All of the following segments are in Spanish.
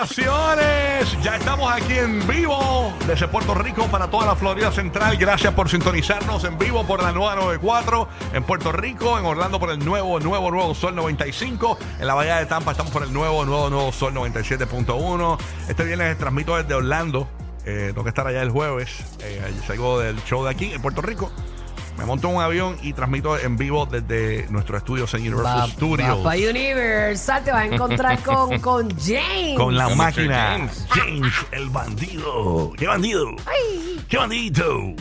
vacaciones. Ya estamos aquí en vivo desde Puerto Rico para toda la Florida Central. Gracias por sintonizarnos en vivo por la nueva 94 en Puerto Rico, en Orlando por el nuevo, nuevo, nuevo Sol 95. En la Bahía de Tampa estamos por el nuevo, nuevo, nuevo Sol 97.1. Este viernes transmito desde Orlando. Eh, tengo que estar allá el jueves. Eh, salgo del show de aquí en Puerto Rico. Me monto en un avión y transmito en vivo desde nuestro estudio en Universal Studios. Para Universal te vas a encontrar con, con James. Con la máquina. James. James, el bandido. ¿Qué bandido? Ay. ¡Qué bandito!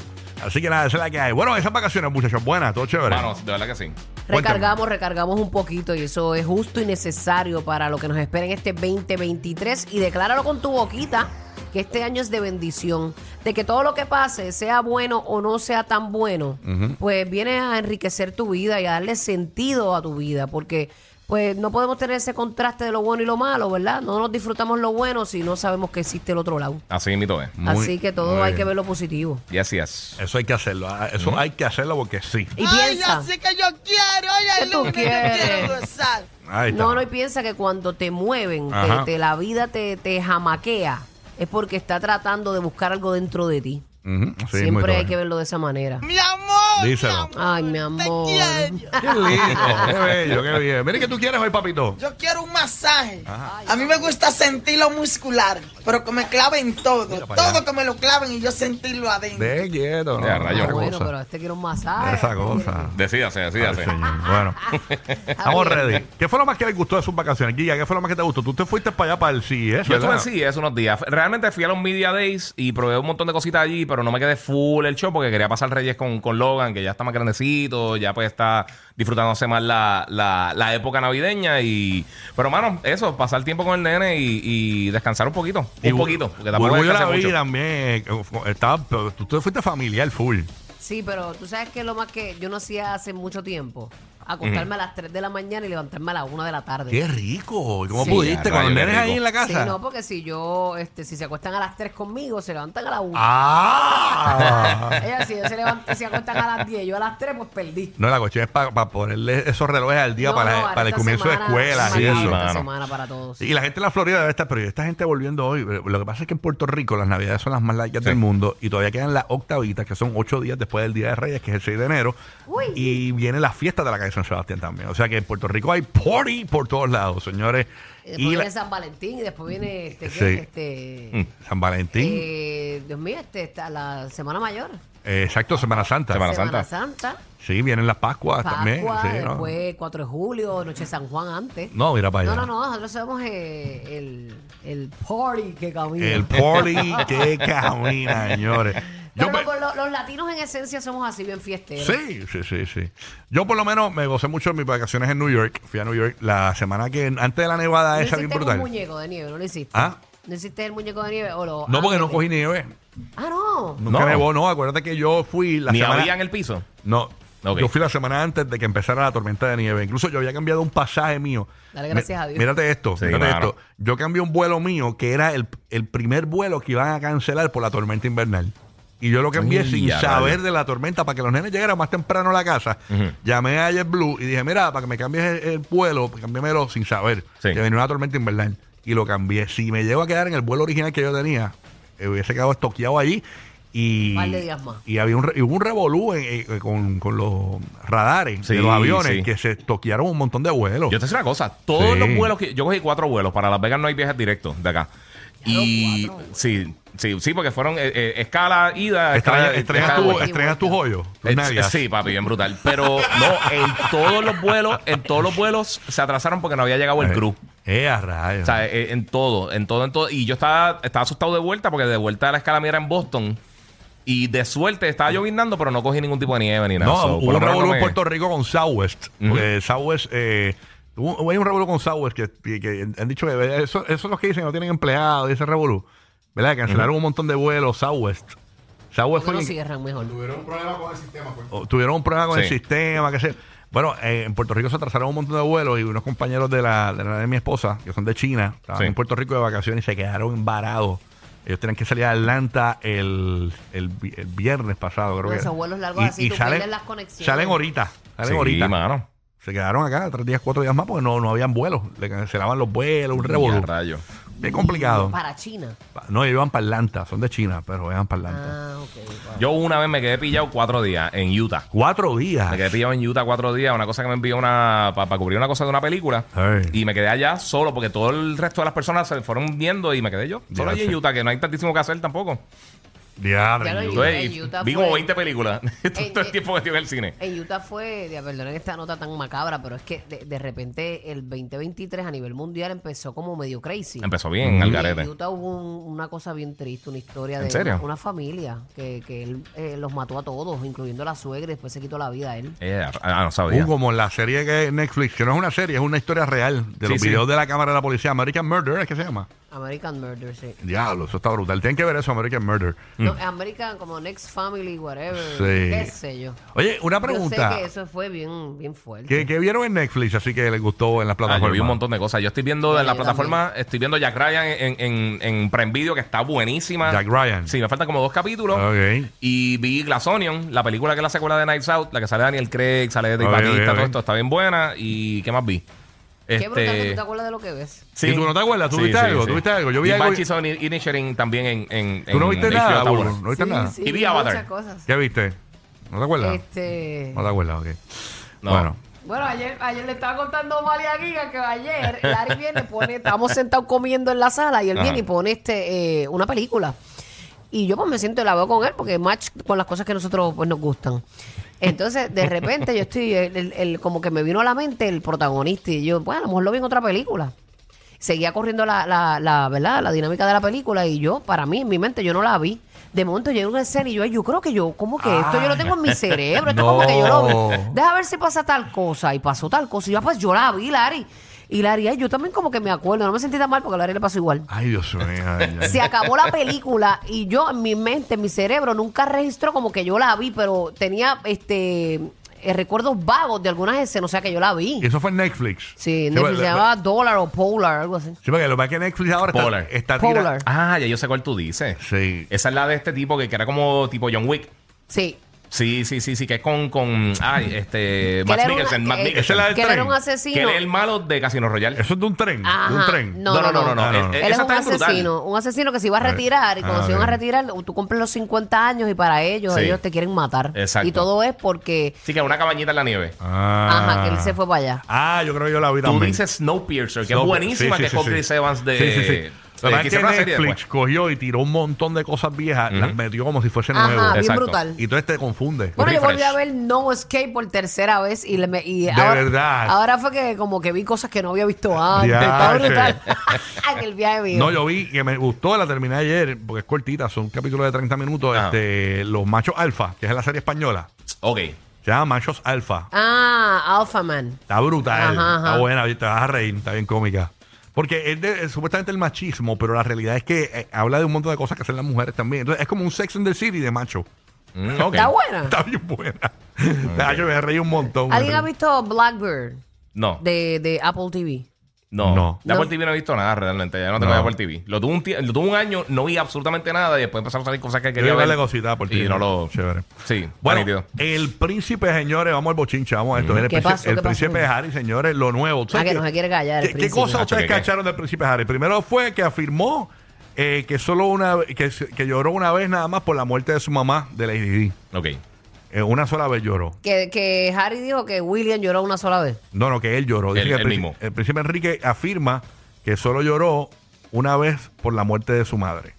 Así que nada, esa es la que hay. Bueno, esas vacaciones, muchachos, buenas, todo chévere. Mano, de verdad que sí. Recargamos, recargamos un poquito y eso es justo y necesario para lo que nos espera en este 2023 y decláralo con tu boquita que este año es de bendición, de que todo lo que pase, sea bueno o no sea tan bueno, pues viene a enriquecer tu vida y a darle sentido a tu vida, porque pues no podemos tener ese contraste de lo bueno y lo malo, ¿verdad? No nos disfrutamos lo bueno si no sabemos que existe el otro lado. Así mismo es. Muy- Así que todo hay bien. que ver lo positivo. Yes, yes. Eso hay que hacerlo. ah, Eso hay que hacerlo porque sí. Y Ay, piensa, así que yo quiero, oye, ¿Qué el lunes quiero gozar. No, no, y piensa que cuando te mueven, te- la vida te, te jamaquea, es porque está tratando de buscar algo dentro de ti. Ujú, Siempre hay que verlo de esa manera. Mi amor, Díselo. Ay, mi amor. Qué lindo, qué bello, qué bien. Mire que tú quieres hoy, papito. Yo quiero un masaje. A mí me gusta sentirlo muscular, pero que me claven todo. Mira. Todo que me lo claven y yo sentirlo adentro. De quieto, Ya, rayo. esa bueno, cosa. pero este quiere un masaje. Esa cosa. Decídase, decídase. señor. Bueno, estamos ready. ¿Qué fue lo más que le gustó de sus vacaciones? Giga, ¿qué fue lo más que te gustó? Tú te fuiste para allá para el CES, Yo estuve en CES unos días. Realmente fui a los Media Days y probé un montón de cositas allí, pero no me quedé full el show porque quería pasar Reyes con, con Logan, que ya está más grandecito, ya pues está disfrutándose más la, la, la época navideña. y Pero, mano, eso, pasar tiempo con el nene y, y descansar un poquito. Y un poquito. Porque tampoco yo la descansé vi mucho. también. eh, Estaba, pero tú te fuiste familiar full. Sí, pero tú sabes que lo más que yo no hacía hace mucho tiempo, acostarme a las 3 de la mañana y levantarme a las 1 de la tarde. Qué rico. ¿Y ¿Cómo Sí. pudiste? Ya, rayo, qué nenes ahí rico. en la Sí, casa. no, porque si yo, este, si se acuestan a las 3 conmigo, se levantan a las 1. ¡Ah! Ella si ellos se levantan, se acuestan a las 10, yo a las 3 pues perdí. no, la cuestión es para ponerle esos relojes al día No, para, no, para el esta comienzo de semana- escuela y semana- eso. esta mano. semana para todos. Y la gente en la Florida debe estar, pero esta gente volviendo hoy. Lo que pasa es que en Puerto Rico las navidades son las más largas Sí. del mundo y todavía quedan las octavitas, que son ocho días después del Día de Reyes, que es el 6 de enero. Uy. Y viene la fiesta de la calle San Sebastián también. O sea que en Puerto Rico hay party por todos lados, señores. Y después Y viene la- San Valentín y después viene este, este San Valentín. eh, Dios mío, este, está la Semana Mayor. Eh, exacto, Semana Santa. Semana Semana Santa. Santa. Sí, vienen las Pascuas Pascua, también. sí, ¿no? después 4 de julio, Noche de San Juan antes. No, mira para No, allá. no, no, nosotros sabemos eh, el, el party que camina. El party que camina, señores. Yo Pero me- no, los, los latinos en esencia somos así bien fiesteros. Sí, sí, sí, sí. Yo por lo menos me gocé mucho de mis vacaciones en New York. Fui a New York la semana que antes de la nevada ¿No esa bien brutal. muñeco de nieve? ¿No lo hiciste? ¿Ah? ¿No hiciste el muñeco de nieve? O lo, No, porque ah, no cogí nieve. Ah, no. Nunca No. nevó, no. Acuérdate que yo fui la Ni semana... había en el piso. No. Ok. Yo fui la semana antes de que empezara la tormenta de nieve. Incluso yo había cambiado un pasaje mío. Dale gracias a Dios. Mírate esto, Sí, mírate esto. Yo cambié un vuelo mío que era el, el primer vuelo que iban a cancelar por la tormenta invernal. Y yo lo cambié Ay, sin ya, saber de la tormenta para que los nenes llegaran más temprano a la casa. Ujú. Llamé a JetBlue y dije, mira, para que me cambies el, el vuelo, pues, cámbiamelo sin saber Sí. que venía una tormenta invernal. Y lo cambié. Si me llego a quedar en el vuelo original que yo tenía, eh, hubiese quedado estoqueado allí. Y, Un par de días más. y había un, re- y hubo un revolú en- eh, con, con los radares Sí, de los aviones sí. que se toquearon un montón de vuelos. Yo te voy a decir una cosa. Todos Sí. los vuelos que. Yo cogí cuatro vuelos. Para Las Vegas no hay viajes directos de acá. Y. cuatro. Sí, sí, sí, porque fueron eh, eh, escala ida. Extrañas escala- escala tu, joyo, tus Eh. Sí, papi, bien brutal. Pero no, en todos los vuelos, en todos los vuelos se atrasaron porque no había llegado el crew. Eh, a rayos. O sea, eh, en todo, en todo, en todo. Y yo estaba, estaba asustado de vuelta porque de vuelta a la escala mía era en Boston. Y de suerte estaba llovinando, pero no cogí ningún tipo de nieve ni nada. no, So, hubo un revolú en Puerto Rico con Southwest. Southwest, eh, hubo, hay un revolú con Southwest que, que- que han dicho que eso, eso es lo que dicen, no tienen empleados y ese revolú. ¿Verdad? Cancelaron un montón de vuelos Southwest. Southwest ¿Por qué no fue- cierran mejor? o tuvieron un problema con el Sí. sistema, que sé. Bueno, eh, en Puerto Rico se atrasaron un montón de vuelos y unos compañeros de la de, la de mi esposa, que son de China, estaban Sí. en Puerto Rico de vacaciones y se quedaron varados. Ellos tenían que salir a Atlanta el, el, vi- el viernes pasado, creo Con que. esos vuelos largos así, tú pierdes las conexiones. Salen ahorita, salen Sí, ahorita. mano. Se quedaron acá tres días, cuatro días más porque no, no habían vuelos. Le cancelaban los vuelos, un revolú. rayo. Bien complicado. Para China. No, ellos van para Atlanta, son de China, pero van para Atlanta. Ah, ok. wow. Yo una vez me quedé pillado cuatro días en Utah. Cuatro días. Me quedé pillado en Utah cuatro días, una cosa que me envió una para cubrir una cosa de una película. Ay. Y me quedé allá solo porque todo el resto de las personas se fueron viendo y me quedé yo. Solo allí en Utah, que no hay tantísimo que hacer tampoco. Diablo, Utah. En Utah vi fue- como 20 películas todo el en- tiempo que estuve en el cine. En Utah fue, ya, perdonen esta nota tan macabra, pero es que de, de repente el 2023 a nivel mundial empezó como medio crazy. Empezó bien, Mm. al Y garete. En Utah hubo un- una cosa bien triste, una historia ¿En de serio? Una, una familia que, que él eh, los mató a todos, incluyendo a la suegra, y después se quitó la vida a él. Eh, ah, no sabía. Uh, como la serie que es Netflix, que no es una serie, es una historia real de Sí, los sí. videos de la cámara de la policía. American Murder, ¿es que se llama? American Murder, sí. Diablo, eso está brutal. Tienen que ver eso, American Murder. No, American como Next Family, whatever, Sí. qué sé yo. Oye, una Yo sé pregunta. que eso fue bien, bien fuerte. ¿Qué, qué vieron en Netflix? Así que les gustó en las Ah, plataformas. yo vi un montón de cosas. Yo estoy viendo Sí, en la yo plataforma, estoy viendo Jack Ryan en, en, en Prime Video, que está buenísima. Jack Ryan. Sí, me faltan como dos capítulos. Ok. Y vi Glass Onion, la película que es la secuela de Nights Out, la que sale Daniel Craig, sale de Ok, Batista, ok, ok. todo esto está bien buena. ¿Y qué más vi? Qué brutal que Este, tú te acuerdas de lo que ves. ¿Y tú no te acuerdas? ¿Tú viste algo? ¿Tú viste algo? Yo vi Y algo- Banshees of Inisherin también en, en, ¿Tú no en viste nada, Burbu? ¿No viste Sí, nada? sí, Y vi Avatar. muchas cosas. ¿Qué viste? ¿No te acuerdas? Este... No te acuerdas, ok. No. Bueno. Bueno, ayer, ayer le estaba contando a María Giga que ayer Larry viene, pone, estábamos sentados comiendo en la sala y él Ajá. viene y pone este eh, una película. Y yo pues me siento y la veo con él porque match con las cosas que nosotros pues nos gustan. Entonces, de repente yo estoy, el, el- el- como que me vino a la mente el protagonista y yo, bueno, a lo mejor lo vi en otra película. Seguía corriendo la, la, la, ¿verdad? la dinámica de la película y yo, para mí, en mi mente, yo no la vi. De momento llega una escena y yo, ay, yo creo que yo, como que esto yo lo tengo en mi cerebro, esto como que yo lo No. vi. Deja ver si pasa tal cosa. Y pasó tal cosa. Y yo, ah, pues yo la vi, Larry. Y Larry, ay, yo también como que me acuerdo. No me sentí tan mal porque a Larry le pasó igual. Ay, Dios mío. ay, ay. Se acabó la película y yo en mi mente, en mi cerebro, nunca registró como que yo la vi, pero tenía este eh, recuerdos vagos de algunas escenas, o sea que yo la vi. Y eso fue en Netflix. Sí, Netflix se llamaba Dollar o Polar, algo así. Sí, porque lo que pasa es que Netflix ahora está, Polar. está tira- Polar. Ah, ya yo sé cuál tú dices. Sí. Esa es la de este tipo que, que era como tipo John Wick. Sí. Sí, sí, sí, sí, que es con, con ay, este, Que Matt Mikkelsen, Matt eh, Mikkelsen. Esa es la del que él era tren. un Que asesino. él es el malo de Casino Royale. Eso es de un tren. de un Ajá. tren. No, no, no, no, no. Ah, no, no. Eh, Él es Esa un está brutal. asesino, un asesino que se iba a retirar y cuando Ah, se iban a ok. retirar, tú cumples los 50 años y para ellos, Sí. ellos te quieren matar. Exacto. Y todo es porque, Sí, que una cabañita en la nieve. Ah. ajá, que él se fue para allá. Ah, yo creo que yo la vi Tú también. dices Snowpiercer, que Snow- es buenísima, sí, que sí, es con sí, Chris. Evans de... Sí, sí, sí. Lo que Netflix cogió y tiró un montón de cosas viejas, las metió como si fuesen Ajá, nuevas. bien Exacto. brutal. Y entonces te confunde. Bueno, yo volví a ver No Escape por tercera vez y, le me- y De ahora, verdad. ahora fue que como que vi cosas que no había visto antes. Ya, Está brutal. en el viaje mío. No, yo vi que me gustó, la terminé ayer, porque es cortita, son capítulos de 30 minutos. Ajá. Este, los machos alfa, que es la serie española. Ok. Se llama Machos Alfa. Ah, Alpha Man. Está brutal, Ajá, está ajá. buena, te vas a reír, está bien cómica. Porque es, de- es supuestamente el machismo, pero la realidad es que eh, habla de un montón de cosas que hacen las mujeres también. Entonces es como un Sex and the City de macho. Mm, ok. Está buena. Está bien buena. Yo me reí un montón. ¿Alguien ha reí. visto Blackbird No, de, de Apple TV? No. No. De Apple No. TV no he visto nada realmente. Ya no tengo No. Apple TV. Lo tuve, un tie- lo tuve un año, no vi absolutamente nada y después empezaron a salir cosas que Yo quería voy a ver. darle cosita por ti. Y no lo... Chévere. Sí, Bueno, nítido. el príncipe, señores, vamos al bochinche, vamos a esto. El, ¿Qué príncipe, pasó? el ¿Qué pasó? príncipe de Harry, señores, lo nuevo. ¿Tú Ah, sabes que no se quiere callar. el ¿Qué, qué príncipe. cosa ustedes ¿qué, qué? cacharon del príncipe Harry? Primero fue que afirmó eh, que solo una que, se- que lloró una vez nada más por la muerte de su mamá, de Lady Di. Ok. Eh, una sola vez lloró. Que, que Harry dijo que William lloró una sola vez. No, no, que él lloró. Dice Él- que el, él príncipe- mismo. el príncipe Enrique afirma que solo lloró una vez por la muerte de su madre.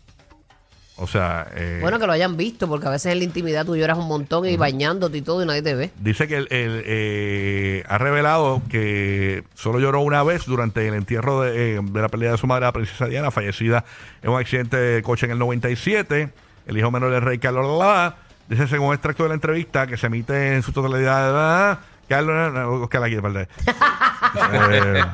O sea, eh, Bueno, que lo hayan visto, porque a veces en la intimidad tú lloras un montón y bañándote y todo y nadie te ve. dice que él, él, eh, ha revelado que solo lloró una vez durante el entierro de, eh, de la pérdida de su madre, la princesa Diana, fallecida en un accidente de coche en el 97. El hijo menor del rey Carlos Lalá. Dice, según un extracto de la entrevista que se emite en su totalidad, ah, Carlos, Oscar aquí, perdón. Eh,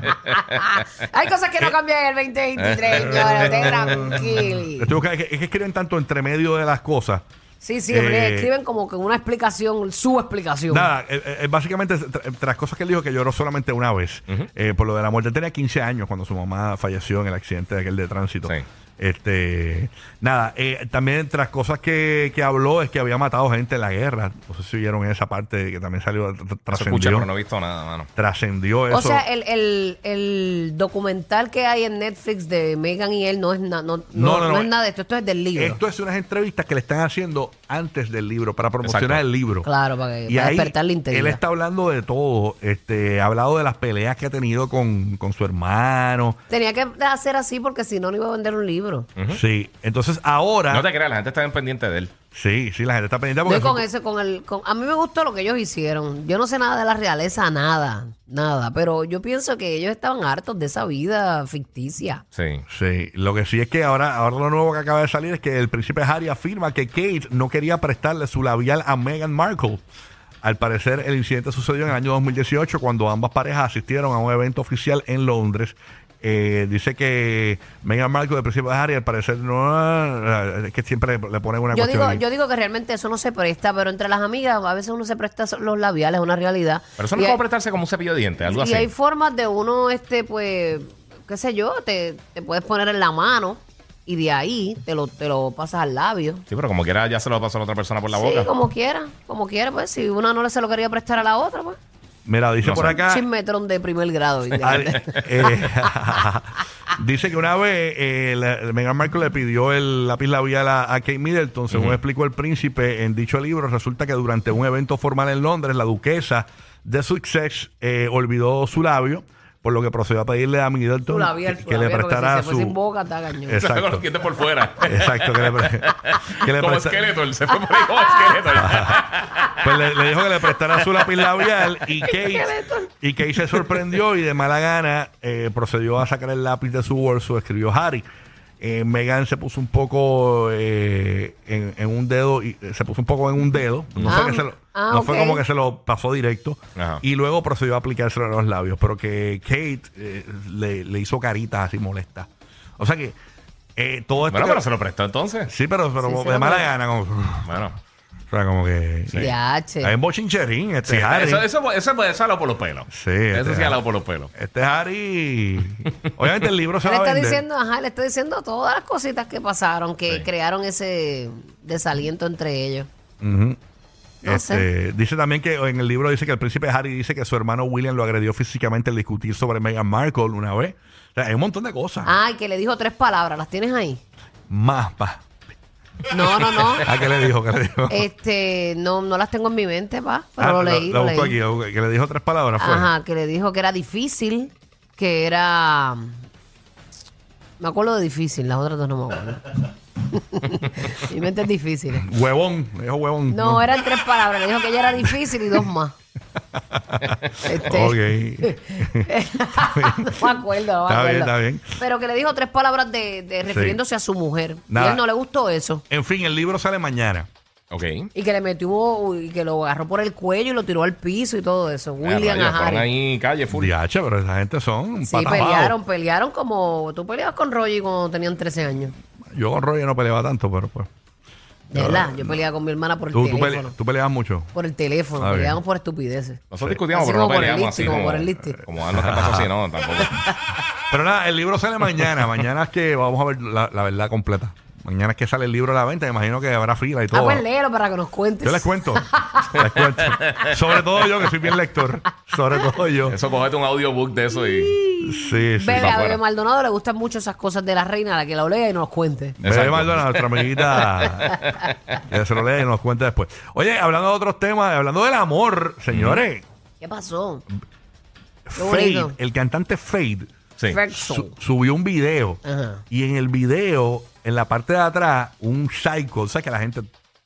Hay cosas que no cambian en el 2023, señores. Usted tranquilo. estoy buscando- es, que, es que escriben tanto entre medio de las cosas. Sí, sí, hombre, Eh, escriben como que una explicación, su explicación. Nada, eh, eh, básicamente, tra- entre las cosas que él dijo, que lloró solamente una vez, eh, por lo de la muerte. Él tenía 15 años cuando su mamá falleció en el accidente de aquel de tránsito. Sí. Este, nada, eh, también entre las cosas que, que habló es que había matado gente en la guerra. No sé si vieron esa parte que también salió, tr- trascendió. pero no he visto nada, mano. Trascendió eso. O sea, el, el, el documental que hay en Netflix de Megan y él no es, na- no, no, No, no, no no. es nada de esto, esto es del libro. Esto es unas entrevistas que le están haciendo antes del libro, para promocionar Exacto. el libro. Claro, para, que, Y para ahí despertar la él integridad. está hablando de todo. Este, ha hablado de las peleas que ha tenido con, con su hermano. Tenía que hacer así porque si no, no iba a vender un libro. Sí. Entonces ahora. No te creas, la gente está bien pendiente de él. Sí, sí, la gente está pendiente porque y con eso- ese, con el, con, a mí me gustó lo que ellos hicieron. Yo no sé nada de la realeza, nada, nada. Pero yo pienso que ellos estaban hartos de esa vida ficticia. Sí. Sí, lo que sí es que ahora, ahora lo nuevo que acaba de salir es que el príncipe Harry afirma que Kate no quería prestarle su labial a Meghan Markle. Al parecer, el incidente sucedió en el año 2018 cuando ambas parejas asistieron a un evento oficial en Londres. Eh, dice que Meghan Markle, el príncipe Harry, al parecer no. Es que siempre le ponen una Yo cuestión. digo, ahí. yo digo que realmente eso no se presta, pero entre las amigas a veces uno se presta los labiales, es una realidad. Pero eso no Y puede hay- prestarse como un cepillo de dientes, algo y así. hay formas de uno, este, pues, qué sé yo, te, te puedes poner en la mano y de ahí te lo, te lo pasas al labio. Sí, pero como quiera ya se lo pasó a la otra persona por la sí, boca. como quiera, como quiera, pues, si una no le se lo quería prestar a la otra, pues. Mira, dice No por sé. acá. Chismetrón de primer grado. eh, dice que una vez eh, la- Meghan Markle le pidió el lápiz labial a, a Kate Middleton, según explicó el príncipe en dicho libro, resulta que durante un evento formal en Londres, la duquesa de Sussex eh, olvidó su labio, por lo que procedió a pedirle a Su labial, que, su que le porque prestara si se fue su... sin boca, está cañón. Exacto. Con los dientes por fuera. Exacto, que le, pre- que le como presta- esqueleto, él se fue por ahí como esqueleto. Pues le, le dijo que le prestara su lápiz labial y Kate, y Kate se sorprendió y de mala gana eh, procedió a sacar el lápiz de su bolso, escribió Harry. Eh, Megan se puso un poco eh, en, en un dedo y eh, se puso un poco en un dedo. No, Ah, fue, que se lo- ah, no fue ok. como que se lo pasó directo Ajá. y luego procedió a aplicárselo en los labios, pero que Kate eh, le, le hizo caritas así molestas. O sea que eh, todo esto. Bueno, que- pero se lo prestó entonces. Sí, pero, pero Sí, de mala gana. Como, Bueno. O sea, como que. Yache. Hay un bochincherín, este Sí, Harry. eso, eso, eso puede ser algo por los pelos. Sí, Eso este- sí, algo por los pelos. Este Harry. Obviamente el libro se Él va a está vender. diciendo, ajá, le está diciendo todas las cositas que pasaron, que Sí. crearon ese desaliento entre ellos. Ujú. No Este, dice también que en el libro dice que el príncipe Harry dice que su hermano William lo agredió físicamente al discutir sobre Meghan Markle una vez. O sea, hay un montón de cosas. Ay, que le dijo tres palabras, ¿las tienes ahí? Más, pa. No, no, no. ¿A qué le dijo? ¿Qué le dijo? Este, no, no las tengo en mi mente, pa, pero Ah, lo leí, lo busco leí. aquí, lo busco- que le dijo tres palabras. Fue. Ajá, que le dijo que era difícil, que era... Me acuerdo de difícil, las otras dos no me acuerdo. mi mente es difícil. Huevón, le dijo huevón. No, eran tres palabras, le dijo que ella era difícil y dos más. Este, Ok. no me acuerdo, no me Está bien, está bien. Pero que le dijo tres palabras de, de refiriéndose a su mujer. Nada. Y a él no le gustó eso. En fin, el libro sale mañana. Ok. Y que le metió, y que lo agarró por el cuello y lo tiró al piso y todo eso. William Ah, rayos, a fueron Harry. ahí calle full. Diache, pero esa gente son Sí, pelearon, pelearon como... Tú peleabas con Roger cuando tenían 13 años. Yo con Roger no peleaba tanto, pero pues. De verdad, yo peleaba con mi hermana por el Tú, tú, teléfono. pele- tú peleabas mucho. Por el teléfono, Ah, bien. peleábamos por estupideces. Nosotros discutíamos, Así pero no como por el peleamos listi, así como como, por el listi. como no te pasó así, no, tampoco. Pero nada, el libro sale mañana. mañana es que vamos a ver la, la verdad completa. Mañana es que sale el libro a la venta. Me imagino que habrá fila y Ah, todo. pues léelo para que nos cuentes. yo les cuento. les cuento. Sobre todo yo, que soy bien lector. Sobre todo yo. Eso, cógete un audiobook de eso y. Sí, sí. Bebe, a Bebe. Maldonado le gustan mucho esas cosas de la reina, la que lo lea y nos cuente. Bebe Exacto. Maldonado, nuestra amiguita, que se lo lee y nos cuenta después. Oye, hablando de otros temas, hablando del amor, señores, ¿Qué pasó? Fade, el cantante Fade, Sí. Su- subió un video Ajá. y en el video, en la parte de atrás, un psycho, o sea que la gente,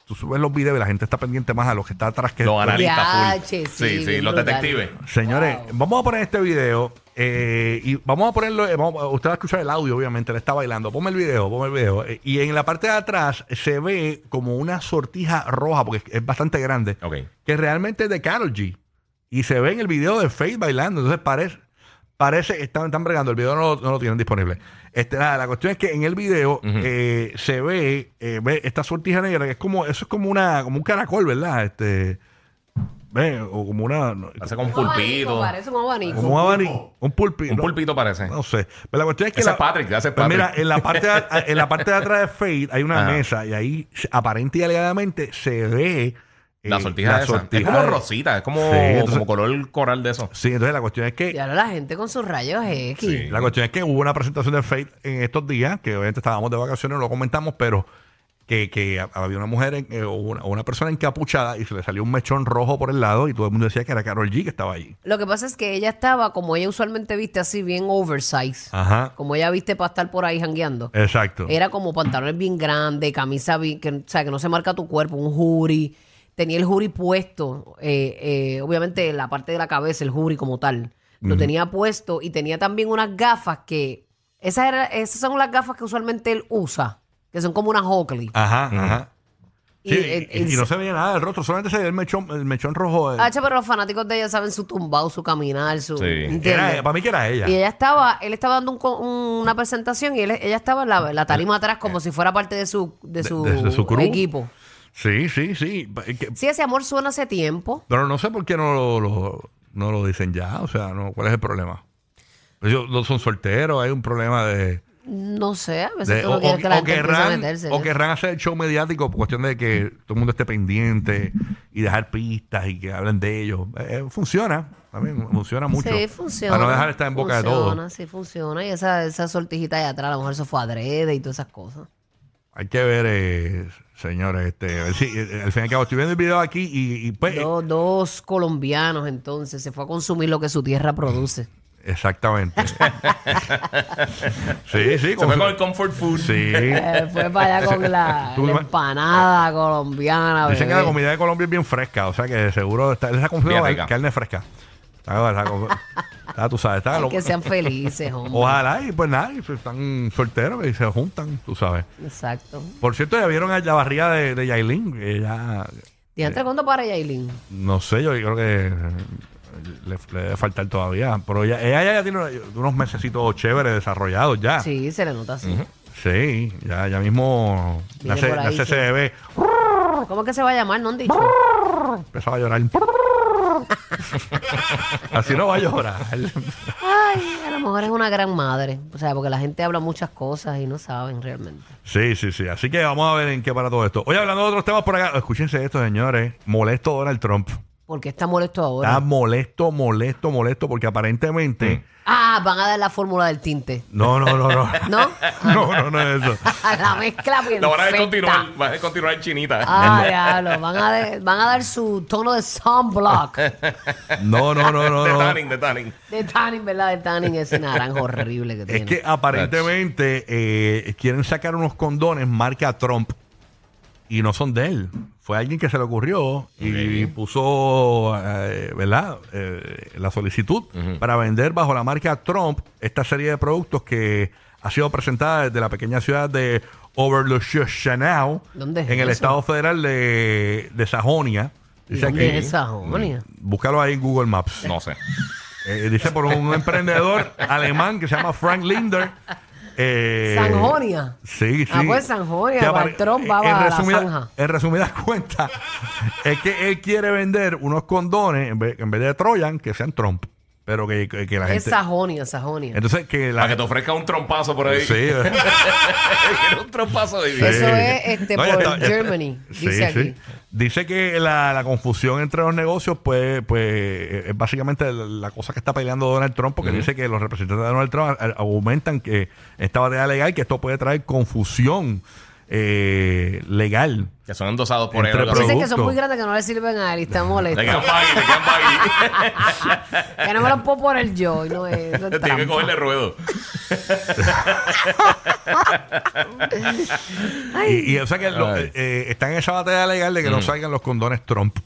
tú subes los videos y la gente está pendiente más a lo que está atrás que Los analistas full. sí, Sí, bien los brutal. detectives. Señores, Wow. vamos a poner este video eh, y vamos a ponerlo. eh, vamos- usted va a escuchar el audio, obviamente. Él está bailando. Ponme el video, ponme el video. Eh, y en la parte de atrás se ve como una sortija roja, porque es, es bastante grande, Ok. que realmente es de Carol G. Y se ve en el video de Faith bailando. Entonces parece. Parece, están, están bregando, el video no, lo- no lo tienen disponible. Este, nada, la cuestión es que en el video eh, se ve, eh, ve esta sortija negra, que es como, eso es como una, como un caracol, ¿verdad? Este, ve, o como una. no, Parece como un Un abanico, pulpito. Parece un abanico. Como un abanico. Un pulpito. Un pulpito parece. No sé. Pero la cuestión es que. Ese la- es Patrick, ese es Pues Patrick. mira, en la, parte de, en la parte de atrás de Fade hay una Ajá. mesa y ahí se- aparente y alegadamente se ve. La sortija esa. Es como de- rosita, es como, Sí, entonces- como color coral de eso. Sí, entonces la cuestión es que. Y ahora la gente con sus rayos X. Sí. La cuestión es que hubo una presentación de Fate en estos días, que obviamente estábamos de vacaciones, no lo comentamos, pero que, que había una mujer, en- eh, o una, una persona encapuchada y se le salió un mechón rojo por el lado y todo el mundo decía que era Carol G que estaba allí. Lo que pasa es que ella estaba, como ella usualmente viste así, bien oversize. Ajá. Como ella viste para estar por ahí jangueando. Exacto. Era como pantalones bien grandes, camisa bien, que, o sea, que no se marca tu cuerpo, un jury. Tenía el jury puesto, eh, eh, obviamente la parte de la cabeza, el jury como tal. Lo tenía puesto y tenía también unas gafas que... Esas, era- esas son las gafas que usualmente él usa, que son como unas Oakley. Ajá, ajá. Y, eh, eh, no se veía nada del rostro, solamente se veía el mechón, el mechón rojo. eh. Hacho, pero los fanáticos de ella saben su tumbado, su caminar, su... Sí. Era- para mí que era ella. Y ella estaba, él estaba dando un co- un- una presentación y él- ella estaba en la, la tarima atrás como si fuera parte de su, de su, de- de su crew. equipo. Sí, sí, sí. Que- Sí, ese amor suena hace tiempo. Pero no sé por qué no lo, lo- no lo dicen ya. O sea, no, ¿cuál es el problema? Ellos no son solteros, hay un problema de... No sé, a veces de- tú no o, quieres que la o gente empiece a querrán, meterse. o eso. querrán hacer el show mediático por cuestión de que todo el mundo esté pendiente y dejar pistas y que hablen de ellos. Eh, funciona, también funciona mucho. Sí, funciona. Para no dejar estar en boca de Funciona, todos. sí, funciona. Y esa, esa sortijita de atrás, a lo mejor se fue adrede y todas esas cosas. Hay que ver, eh, señores, este, si, eh, al fin y al cabo, estoy viendo el video aquí y, y, pues, Dos, dos colombianos, entonces, se fue a consumir lo que su tierra produce. exactamente. sí, sí. Se fue con el comfort food. Sí. Eh, fue para allá con la, Tú la ima- empanada colombiana. Dicen que bebé. la comida de Colombia es bien fresca, o sea que seguro está, esa Bien confirma rica. carne fresca. Está, tú sabes, está Ay, lo- que sean felices, hombre. Ojalá y pues nada, y pues están solteros y se juntan, tú sabes. Exacto. Por cierto, ya vieron a la barriga de, de Yailin, ¿Y entre cuándo para Yailin? no sé, yo creo que eh, le, le debe faltar todavía, pero ella, ella ya tiene unos mesecitos chéveres desarrollados ya. Sí, Sí, se le nota así. ya, ya mismo la, Viene C- por la ahí, CCB ¿Cómo es que se va a llamar? ¿No han dicho? empezaba a llorar. Así no va a llorar. Ay, a lo mejor es una gran madre. O sea, porque la gente habla muchas cosas y no saben realmente. Sí, sí, sí. Así que vamos a ver en qué para todo esto. Oye, hablando de otros temas por acá, escúchense esto, señores. Molesto Donald Trump. ¿Por qué está molesto ahora? Está molesto, molesto, molesto, porque aparentemente. Ah, van a dar la fórmula del tinte. No, no, no, no. ¿No? no, no, no es eso. la mezcla perfecta. Lo van a descontinuar, van a descontinuar en chinita. Ah, diablo. Van a, de- van a dar su tono de sunblock. No, no, no, no. de no. tanning, de tanning. De tanning, ¿verdad? De tanning, ese naranjo horrible que tiene. Es que aparentemente eh, quieren sacar unos condones marca Trump y no son de él. Fue alguien que se le ocurrió y puso, eh, ¿verdad? Eh, la solicitud para vender bajo la marca Trump esta serie de productos que ha sido presentada desde la pequeña ciudad de ¿Dónde es en el estado federal de, de Sajonia. ¿Y Dice dónde aquí- es esa Jonia? Búscalo ahí en Google Maps. No sé. Eh, dice por un emprendedor alemán que se llama Frank Linder. Eh, Sanjonia. Sí, sí. Ah, pues Sanjonia, Que para va en a la resumida- zanja. En resumidas cuentas, es que él quiere vender unos condones en vez, en vez de Trojan que sean Trump. Pero que, que- que la Es gente. Sajonia, Sajonia. Entonces, que la Para que te ofrezca un trompazo por ahí. Sí, eh. Un trompazo de Sí. Eso es este, No, ya por está, ya está. Germany, Sí, dice aquí. sí. Dice que la, la confusión entre los negocios, pues, pues es básicamente la, la cosa que está peleando Donald Trump, porque dice que los representantes de Donald Trump a- argumentan que esta batalla legal, que esto puede traer confusión eh, legal. Que son endosados por él. Entre así. Dicen que son muy grandes que no le sirven a él y están Le molestos. quedan le que no me los puedo poner yo. y No es, eso es Tiene que cogerle ruedo. Y, y, o sea que lo- eh, están en esa batalla legal de que no salgan los condones Trump.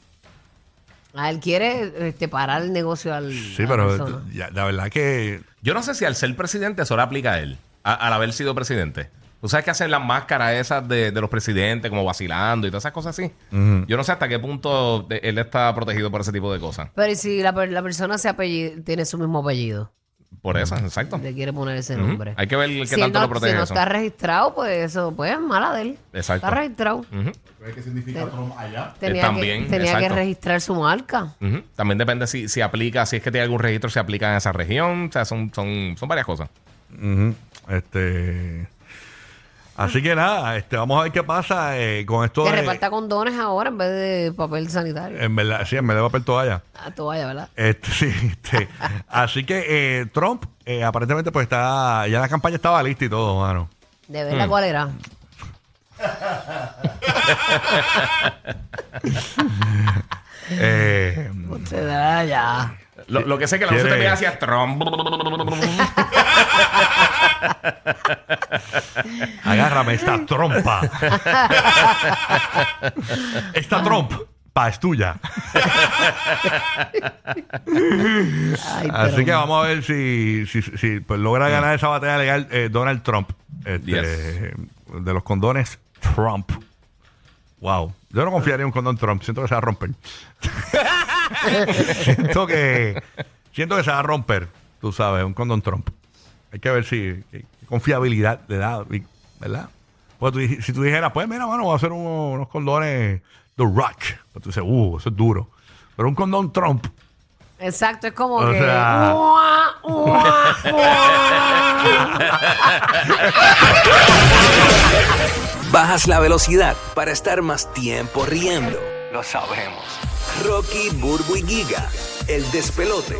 Ah, él quiere este, parar el negocio al. Sí, a la pero persona. ya, la verdad que Yo no sé si al ser presidente eso le aplica a él, a- al haber sido presidente. Tú sabes que hacen las máscaras esas de, de los presidentes, como vacilando y todas esas cosas así. Yo no sé hasta qué punto de- él está protegido por ese tipo de cosas. Pero ¿y si la, per- la persona se apellido, tiene su mismo apellido? Por eso, exacto. Le quiere poner ese Ujú. nombre. Hay que ver qué si él tanto no, lo protege si no eso. está registrado, pues eso, pues mala de él. Exacto. Está registrado. Ujú, ¿Qué significa Trump allá? Tenía, también, que, tenía que exacto. registrar su marca. ujú. También depende si, si aplica, si es que tiene algún registro, si aplica en esa región. O sea, son, son, son varias cosas. Ujú. Este. Así que nada, este, vamos a ver qué pasa eh, con esto Que de. reparta condones ahora en vez de papel sanitario. En verdad, sí, en vez de papel toalla. A toalla, ¿verdad? Este, sí, este. Así que eh, Trump, eh, aparentemente, pues está. Ya la campaña estaba lista y todo, mano. De Hmm. verdad, ¿cuál era? Eh, Usted, ah, ya. Lo, lo que sé es que la voz se Quiere- termina hacia Trump. agárrame esta trompa. esta trompa es tuya. Ay, Así pero- que vamos a ver si, si, si, pues, logra ganar esa batalla legal eh, Donald Trump. Este, De los condones Trump. Wow. Yo no confiaría en un condón Trump. Siento que se va a romper. siento que siento que se va a romper. Tú sabes, un condón Trump. Hay que ver si qué confiabilidad le da, ¿verdad? Pues tú si tú dijeras, pues mira, mano, voy a hacer unos, unos condones The Rock. Pues tú dices, uh, eso es duro. Pero un condón Trump. Exacto, es como O que. sea- Ua, ua, ua. Bajas la velocidad para estar más tiempo riendo. Lo sabemos. Rocky, Burbu y Giga, el despelote.